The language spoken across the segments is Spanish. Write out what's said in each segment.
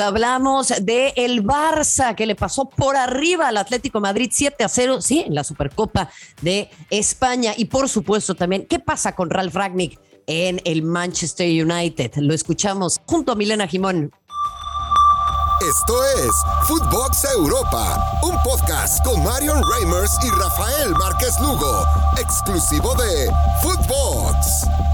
Hablamos de el Barça que le pasó por arriba al Atlético Madrid 7 a 0, sí, en la Supercopa de España. Y por supuesto también, ¿qué pasa con Ralf Ragnick en el Manchester United? Lo escuchamos junto a Milena Jimón. Esto es Footbox Europa, un podcast con Marion Reimers y Rafael Márquez Lugo, exclusivo de Footbox.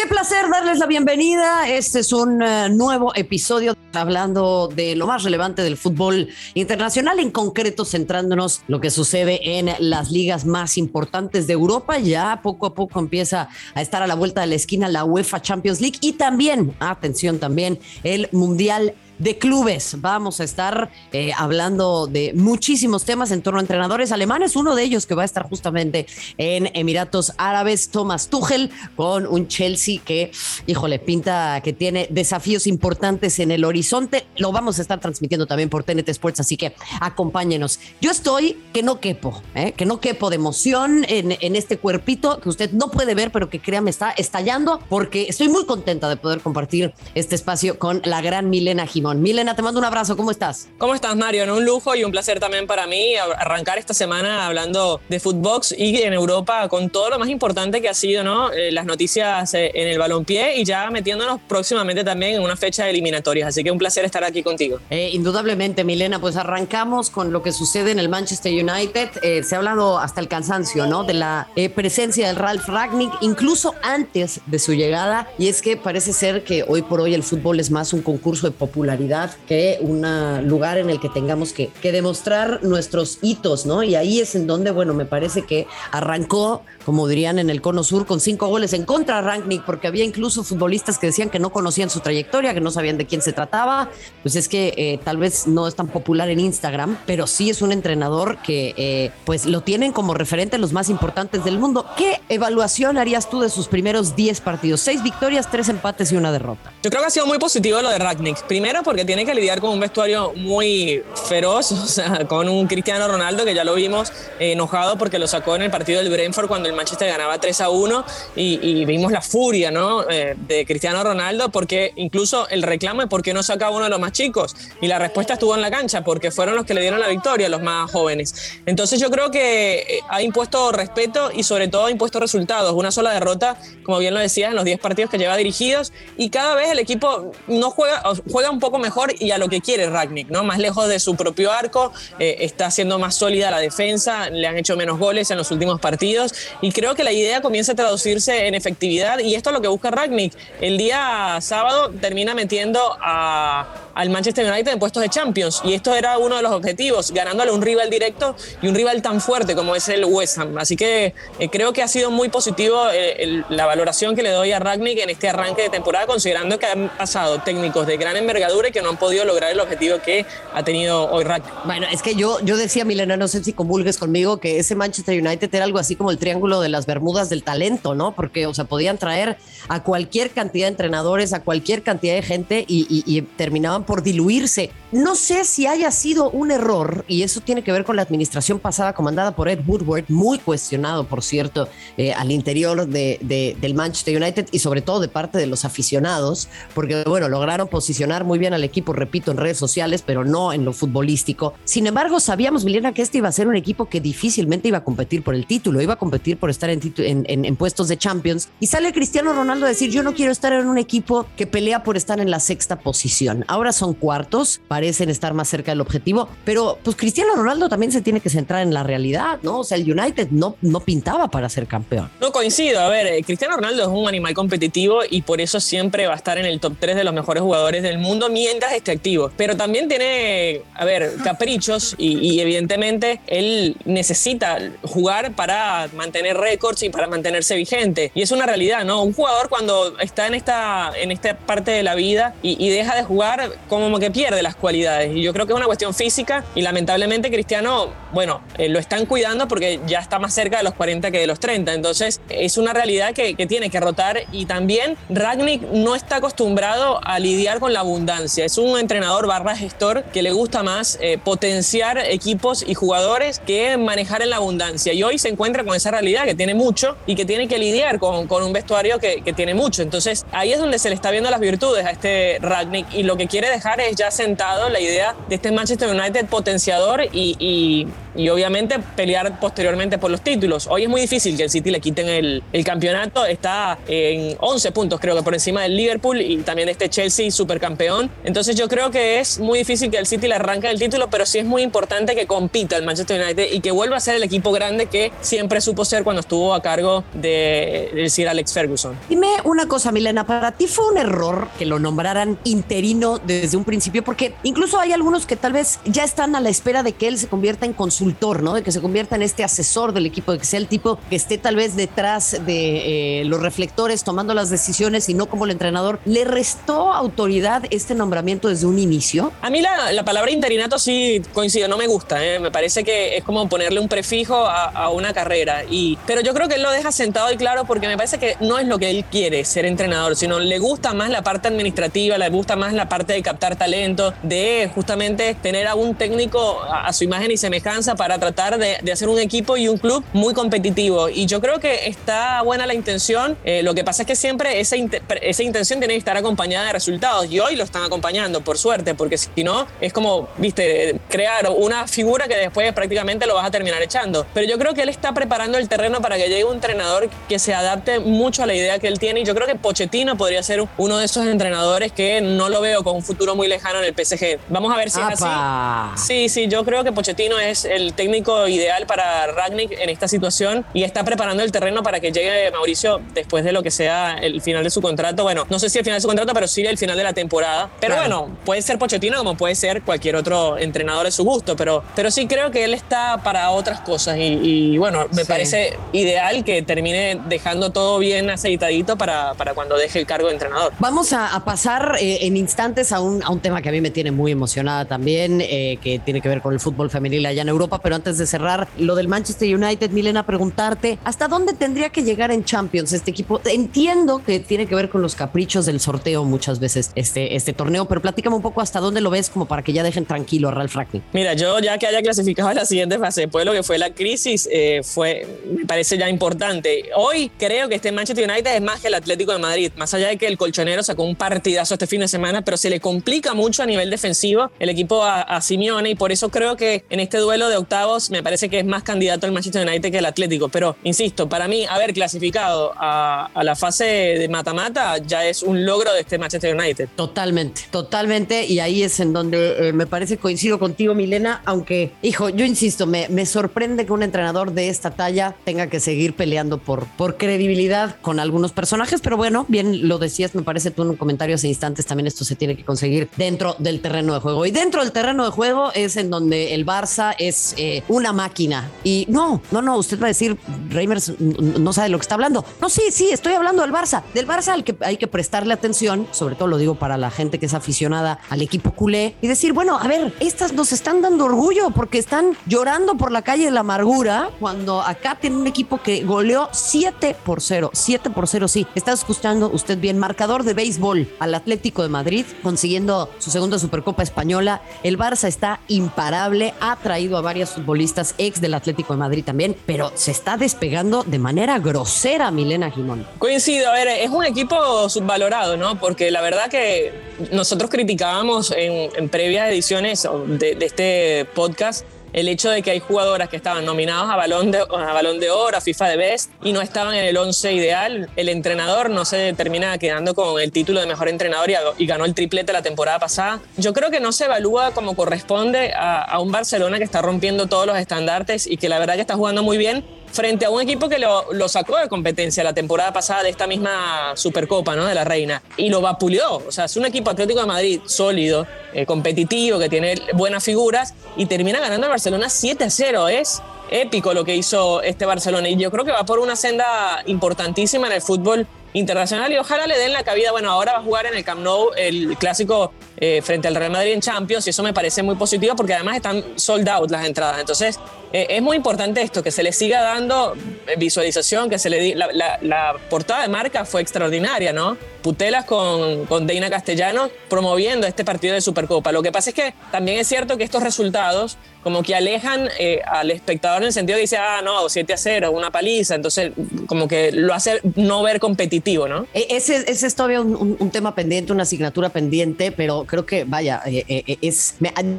Qué placer darles la bienvenida. Este es un eh, nuevo episodio hablando de lo más relevante del fútbol internacional, en concreto centrándonos lo que sucede en las ligas más importantes de Europa. Ya poco a poco empieza a estar a la vuelta de la esquina la UEFA Champions League y también, atención también, el Mundial de clubes. Vamos a estar eh, hablando de muchísimos temas en torno a entrenadores alemanes. Uno de ellos que va a estar justamente en Emiratos Árabes, Thomas Tuchel, con un Chelsea que, híjole, pinta que tiene desafíos importantes en el horizonte. Lo vamos a estar transmitiendo también por TNT Sports, así que acompáñenos. Yo estoy que no quepo, ¿eh? que no quepo de emoción en, en este cuerpito que usted no puede ver, pero que créame está estallando porque estoy muy contenta de poder compartir este espacio con la gran Milena Jimón. Milena, te mando un abrazo, ¿cómo estás? ¿Cómo estás, Mario? Un lujo y un placer también para mí arrancar esta semana hablando de Footbox y en Europa con todo lo más importante que ha sido, ¿no? Eh, las noticias eh, en el balompié y ya metiéndonos próximamente también en una fecha de eliminatorias. Así que un placer estar aquí contigo. Eh, indudablemente, Milena, pues arrancamos con lo que sucede en el Manchester United. se ha hablado hasta el cansancio, ¿no? De la presencia del Ralph Ragnick, incluso antes de su llegada. Y es que parece ser que hoy por hoy el fútbol es más un concurso de popularidad que un lugar en el que tengamos que, demostrar nuestros hitos, ¿no? Y ahí es en donde, bueno, me parece que arrancó, como dirían en el Cono Sur, con cinco goles en contra a Rangnick, porque había incluso futbolistas que decían que no conocían su trayectoria, que no sabían de quién se trataba. Pues es que eh, tal vez no es tan popular en Instagram, pero sí es un entrenador que, eh, pues, lo tienen como referente los más importantes del mundo. ¿Qué evaluación harías tú de sus primeros 10 partidos? Seis victorias, tres empates y una derrota. Yo creo que ha sido muy positivo lo de Ragnick. Primero, porque tiene que lidiar con un vestuario muy feroz, o sea, con un Cristiano Ronaldo que ya lo vimos eh, enojado porque lo sacó en el partido del Brentford cuando el Manchester ganaba 3 a 1 y, vimos la furia ¿no? Eh, de Cristiano Ronaldo porque incluso el reclamo es por qué no saca uno de los más chicos y la respuesta estuvo en la cancha porque fueron los que le dieron la victoria, los más jóvenes. Entonces yo creo que eh, ha impuesto respeto y sobre todo ha impuesto resultados. Una sola derrota, como bien lo decías, en los 10 partidos que lleva dirigidos y cada vez el equipo no juega, juega un poco mejor y a lo que quiere Ragnick, ¿no? Más lejos de su propio arco, eh, está haciendo más sólida la defensa, le han hecho menos goles en los últimos partidos y creo que la idea comienza a traducirse en efectividad y esto es lo que busca Ragnick. El día sábado termina metiendo a al Manchester United en puestos de Champions. Y esto era uno de los objetivos, ganándole un rival directo y un rival tan fuerte como es el West Ham. Así que eh, creo que ha sido muy positivo eh, la valoración que le doy a Ragnick en este arranque de temporada, considerando que han pasado técnicos de gran envergadura y que no han podido lograr el objetivo que ha tenido hoy Ragnick. Bueno, es que yo, yo decía, Milena, no sé si convulgues conmigo, que ese Manchester United era algo así como el triángulo de las Bermudas del talento, ¿no? Porque, o sea, podían traer a cualquier cantidad de entrenadores, a cualquier cantidad de gente y, y terminaban por diluirse. No sé si haya sido un error, y eso tiene que ver con la administración pasada comandada por Ed Woodward, muy cuestionado, por cierto, eh, al interior de, del Manchester United y sobre todo de parte de los aficionados, porque, bueno, lograron posicionar muy bien al equipo, repito, en redes sociales, pero no en lo futbolístico. Sin embargo, sabíamos, Milena, que este iba a ser un equipo que difícilmente iba a competir por el título, iba a competir por estar en, en, en puestos de Champions. Y sale Cristiano Ronaldo a decir, yo no quiero estar en un equipo que pelea por estar en la sexta posición. Ahora son cuartos, parecen estar más cerca del objetivo, pero pues Cristiano Ronaldo también se tiene que centrar en la realidad, ¿no? O sea, el United no, no pintaba para ser campeón. No coincido, a ver, eh, Cristiano Ronaldo es un animal competitivo y por eso siempre va a estar en el top 3 de los mejores jugadores del mundo mientras esté activo, pero también tiene, a ver, caprichos y, evidentemente él necesita jugar para mantener récords y para mantenerse vigente y es una realidad, ¿no? Un jugador cuando está en esta, en esta parte de la vida y, y deja de jugar, como que pierde las cualidades. Y yo creo que es una cuestión física y lamentablemente Cristiano, bueno, eh, lo están cuidando porque ya está más cerca de los 40 que de los 30. Entonces es una realidad que, tiene que rotar y también Ragnick no está acostumbrado a lidiar con la abundancia. Es un entrenador barra gestor que le gusta más eh, potenciar equipos y jugadores que manejar en la abundancia. Y hoy se encuentra con esa realidad que tiene mucho y que tiene que lidiar con, con un vestuario que, que tiene mucho. Entonces ahí es donde se le está viendo las virtudes a este Ragnick y lo que quiere dejar es ya sentado la idea de este Manchester United potenciador y, y, y obviamente pelear posteriormente por los títulos. Hoy es muy difícil que el City le quiten el, el, campeonato, está en 11 puntos creo que por encima del Liverpool y también de este Chelsea supercampeón. Entonces yo creo que es muy difícil que el City le arranque el título, pero sí es muy importante que compita el Manchester United y que vuelva a ser el equipo grande que siempre supo ser cuando estuvo a cargo de, del Sir Alex Ferguson. Dime una cosa, Milena, para ti fue un error que lo nombraran interino desde un principio, porque incluso hay algunos que tal vez ya están a la espera de que él se convierta en consultor, ¿no? De que se convierta en este asesor del equipo, de que sea el tipo que esté tal vez detrás de eh, los reflectores tomando las decisiones y no como el entrenador. ¿Le restó autoridad este nombramiento desde un inicio? A mí la, la palabra interinato sí coincido, no me gusta, ¿eh? me parece que es como ponerle un prefijo a, a, una carrera, y, pero yo creo que él lo deja sentado y claro porque me parece que no es lo que él quiere ser entrenador, sino le gusta más la parte administrativa, le gusta más la parte de captar talento, de justamente tener a un técnico a, a su imagen y semejanza para tratar de, de, hacer un equipo y un club muy competitivo. Y yo creo que está buena la intención, eh, lo que pasa es que siempre esa, esa intención tiene que estar acompañada de resultados y hoy lo están acompañando, por suerte, porque si no, es como, viste, crear una figura que después prácticamente lo vas a terminar echando. Pero yo creo que él está preparando el terreno para que llegue un entrenador que se adapte mucho a la idea que él tiene y yo creo que Pochettino podría ser uno de esos entrenadores que no lo veo con un futuro muy lejano en el PSG. Vamos a ver si es así. Sí, sí, yo creo que Pochettino es el técnico ideal para Ragnick en esta situación y está preparando el terreno para que llegue Mauricio después de lo que sea el final de su contrato. Bueno, no sé si el final de su contrato, pero sí el final de la temporada. Pero claro. bueno, puede ser Pochettino como puede ser cualquier otro entrenador de su gusto, pero, pero sí creo que él está para otras cosas y, y bueno, me sí. parece ideal que termine dejando todo bien aceitadito para, para cuando deje el cargo de entrenador. Vamos a, a pasar eh, en instantes a un, a un, tema que a mí me tiene muy emocionada también, eh, que tiene que ver con el fútbol femenil allá en Europa, pero antes de cerrar lo del Manchester United, Milena, preguntarte, ¿hasta dónde tendría que llegar en Champions este equipo? Entiendo que tiene que ver con los caprichos del sorteo muchas veces este, este torneo, pero platícame un poco hasta dónde lo ves como para que ya dejen tranquilo a Ralf Ragnick. Mira, yo ya que haya clasificado a la siguiente fase, después de lo que fue la crisis, eh, fue, me parece ya importante. Hoy creo que este Manchester United es más que el Atlético de Madrid, más allá de que el colchonero sacó un partidazo este fin de semana, pero se le complica mucho a nivel defensivo el equipo a, a Simeone y por eso creo que en este duelo de octavos me parece que es más candidato el Manchester United que el Atlético. Pero insisto, para mí haber clasificado a, la fase de mata-mata ya es un logro de este Manchester United. Totalmente, totalmente. Y ahí es en donde eh, me parece coincido contigo, Milena, aunque, hijo, yo insisto, me, me, sorprende que un entrenador de esta talla tenga que seguir peleando por, por credibilidad con algunos personajes, pero bueno, bien lo decías, me parece tú en un comentario hace instantes, también esto se tiene que conseguir dentro del terreno de juego. Y dentro del terreno de juego es en donde el Barça es eh, una máquina. Y no, no, no, usted va a decir, Reimers no sabe de lo que está hablando. No, sí, sí, estoy hablando del Barça. Del Barça al que hay que prestarle atención, sobre todo lo digo para la gente que es aficionada al equipo culé, y decir, bueno, a ver, estas nos están dando orgullo porque están llorando por la calle de la amargura cuando acá tiene un equipo que goleó 7 por 0. 7 por 0, sí. Está escuchando usted bien, marcador de béisbol al Atlético de Madrid, consiguiendo su segunda Supercopa Española. El Barça está imparable, ha traído a varios futbolistas ex del Atlético de Madrid también, pero se está despegando de manera grosera Milena Jimón. Coincido, a ver, es un equipo subvalorado, ¿no? Porque la verdad que nosotros criticábamos en, previas ediciones de este podcast el hecho de que hay jugadoras que estaban nominadas a Balón de, a Balón de Oro, a FIFA de Best, y no estaban en el 11 ideal. El entrenador no se termina quedando con el título de mejor entrenador y, ganó el triplete la temporada pasada. Yo creo que no se evalúa como corresponde a, a un Barcelona que está rompiendo todos los estandartes y que la verdad que está jugando muy bien frente a un equipo que lo, sacó de competencia la temporada pasada de esta misma Supercopa, ¿no? De la Reina, y lo vapuleó. O sea, es un equipo Atlético de Madrid sólido, eh, competitivo, que tiene buenas figuras, y termina ganando al Barcelona 7 a 0. Es épico lo que hizo este Barcelona, y yo creo que va por una senda importantísima en el fútbol internacional y ojalá le den la cabida. Bueno, ahora va a jugar en el Camp Nou el clásico eh, frente al Real Madrid en Champions y eso me parece muy positivo porque además están sold out las entradas. Entonces eh, es muy importante esto, que se le siga dando visualización, que se le la, la, la, portada de marca fue extraordinaria, ¿no? Putelas con, con Deina Castellano promoviendo este partido de Supercopa. Lo que pasa es que también es cierto que estos resultados como que alejan eh, al espectador en el sentido de dice, ah, no, 7 a 0, una paliza, entonces como que lo hace no ver competitivo, ¿no? E, ese, ese es todavía un, tema pendiente, una asignatura pendiente, pero creo que, vaya, eh, eh, es,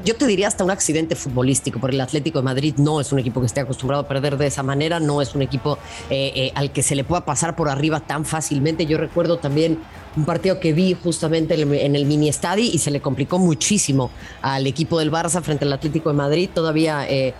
yo te diría hasta un accidente futbolístico, porque el Atlético de Madrid no es un equipo que esté acostumbrado a perder de esa manera, no es un equipo al que se le pueda pasar por arriba tan fácilmente. Yo recuerdo también un partido que vi justamente en el mini estadio y se le complicó muchísimo al equipo del Barça frente al Atlético de Madrid. Todavía, eh,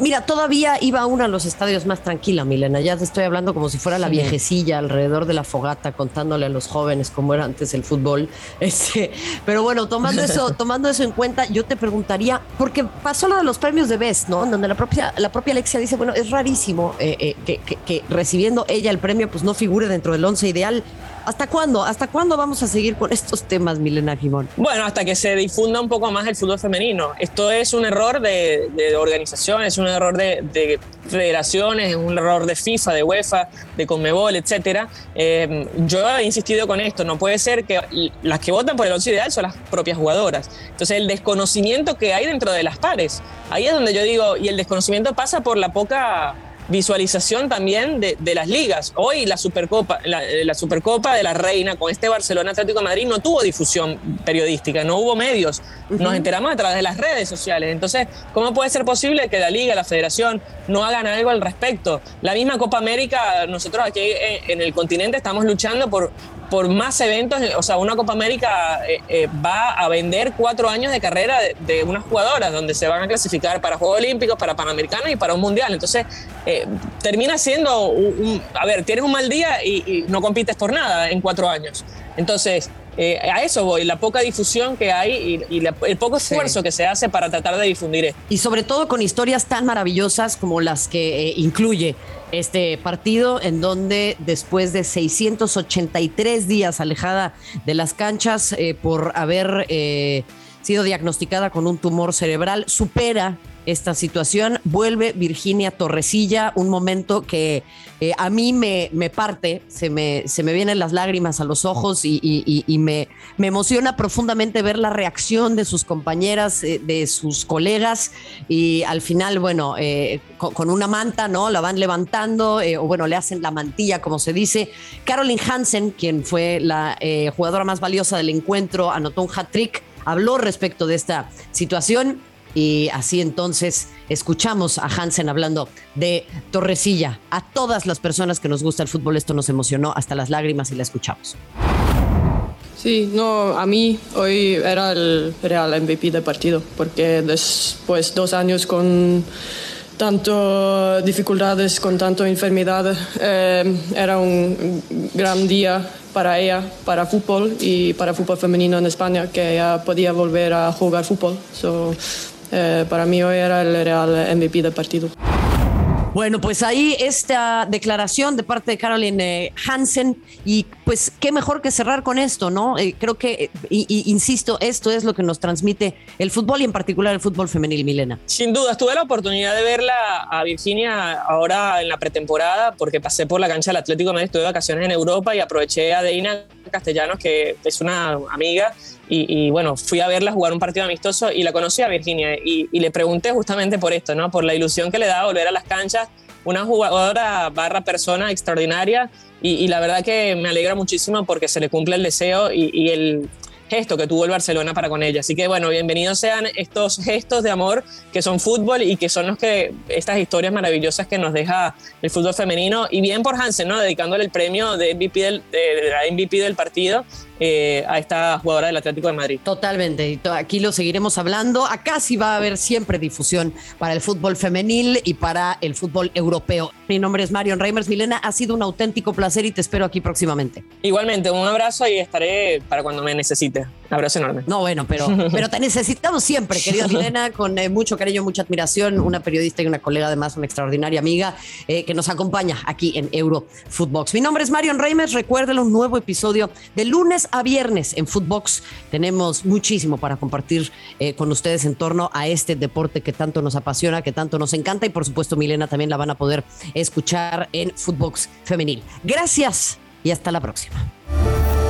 mira, todavía iba uno a los estadios más tranquila, Milena. Ya te estoy hablando como si fuera la viejecilla alrededor de la fogata, contándole a los jóvenes cómo era antes el fútbol. Este, pero bueno, tomando eso, tomando eso en cuenta, yo te preguntaría, porque pasó lo de los premios de Best, ¿no? Donde la propia, la propia Alexia dice, bueno, es rarísimo eh, eh, que, que recibiendo ella el premio, pues no figure dentro del once ideal. ¿Hasta cuándo? ¿Hasta cuándo vamos a seguir con estos temas, Milena Jimón? Bueno, hasta que se difunda un poco más el fútbol femenino. Esto es un error de, de organización, es un error de, federaciones, es un error de FIFA, de UEFA, de Conmebol, etcétera. Eh, yo he insistido con esto, no puede ser que las que votan por el once ideal son las propias jugadoras. Entonces, el desconocimiento que hay dentro de las pares, ahí es donde yo digo, y el desconocimiento pasa por la poca visualización también de, las ligas. Hoy la Supercopa, la, Supercopa de la Reina con este Barcelona Atlético de Madrid no tuvo difusión periodística, no hubo medios. Nos enteramos a través de las redes sociales. Entonces, ¿cómo puede ser posible que la liga, la federación no hagan algo al respecto? La misma Copa América, nosotros aquí en el continente estamos luchando por por más eventos, o sea, una Copa América eh, eh, va a vender cuatro años de carrera de, unas jugadoras donde se van a clasificar para Juegos Olímpicos, para Panamericanos y para un Mundial. Entonces, eh, termina siendo, un, a ver, tienes un mal día y, no compites por nada en cuatro años. Entonces, a eso voy, la poca difusión que hay y, el poco esfuerzo que se hace para tratar de difundir esto. Y sobre todo con historias tan maravillosas como las que incluye este partido en donde después de 683 días alejada de las canchas eh, por haber eh, sido diagnosticada con un tumor cerebral, supera esta situación. Vuelve Virginia Torresilla, un momento que eh, a mí me, me parte, se me, se me vienen las lágrimas a los ojos y, me, me, emociona profundamente ver la reacción de sus compañeras, eh, de sus colegas y al final, bueno, eh, con, una manta, ¿no? La van levantando o bueno, le hacen la mantilla, como se dice. Caroline Hansen, quien fue la jugadora más valiosa del encuentro, anotó un hat-trick, habló respecto de esta situación y así entonces escuchamos a Hansen hablando de Torresilla. A todas las personas que nos gusta el fútbol esto nos emocionó hasta las lágrimas y la escuchamos. Sí, no, a mí hoy era el real MVP del partido, porque después dos años con tanto dificultades, con tanto enfermedad, eh, era un gran día para ella, para fútbol y para fútbol femenino en España, que ella podía volver a jugar fútbol. Eh, para mí hoy era el real MVP del partido. Bueno, pues ahí esta declaración de parte de Caroline eh, Hansen y pues qué mejor que cerrar con esto, ¿no? Eh, creo que, y, insisto, esto es lo que nos transmite el fútbol y en particular el fútbol femenil, Milena. Sin duda, tuve la oportunidad de verla a Virginia ahora en la pretemporada porque pasé por la cancha del Atlético Madrid, estuve de vacaciones en Europa y aproveché a Deina Castellanos, que es una amiga y, bueno, fui a verla jugar un partido amistoso y la conocí a Virginia y, le pregunté justamente por esto, ¿no? Por la ilusión que le da volver a las canchas, una jugadora barra persona extraordinaria y, la verdad que me alegra muchísimo porque se le cumple el deseo y, el, gesto que tuvo el Barcelona para con ella. Así que bueno, bienvenidos sean estos gestos de amor que son fútbol y que son los que estas historias maravillosas que nos deja el fútbol femenino y bien por Hansen, ¿no? Dedicándole el premio de MVP del, de la MVP del partido eh, a esta jugadora del Atlético de Madrid. Totalmente, aquí lo seguiremos hablando. Acá sí va a haber siempre difusión para el fútbol femenil y para el fútbol europeo. Mi nombre es Marion Reimers. Milena, ha sido un auténtico placer y te espero aquí próximamente. Igualmente, un abrazo y estaré para cuando me necesite. Abrazo enorme. No, bueno, pero, pero te necesitamos siempre, querida Milena, con eh, mucho cariño, mucha admiración, una periodista y una colega, además, una extraordinaria amiga eh, que nos acompaña aquí en Euro Footbox. Mi nombre es Marion Reimers. Recuerden un nuevo episodio de lunes a viernes en Footbox tenemos muchísimo para compartir eh, con ustedes en torno a este deporte que tanto nos apasiona, que tanto nos encanta y por supuesto Milena también la van a poder escuchar en Footbox Femenil. Gracias y hasta la próxima.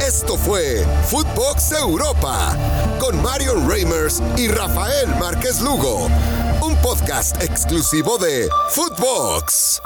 Esto fue Footbox Europa con Marion Reimers y Rafael Márquez Lugo, un podcast exclusivo de Footbox.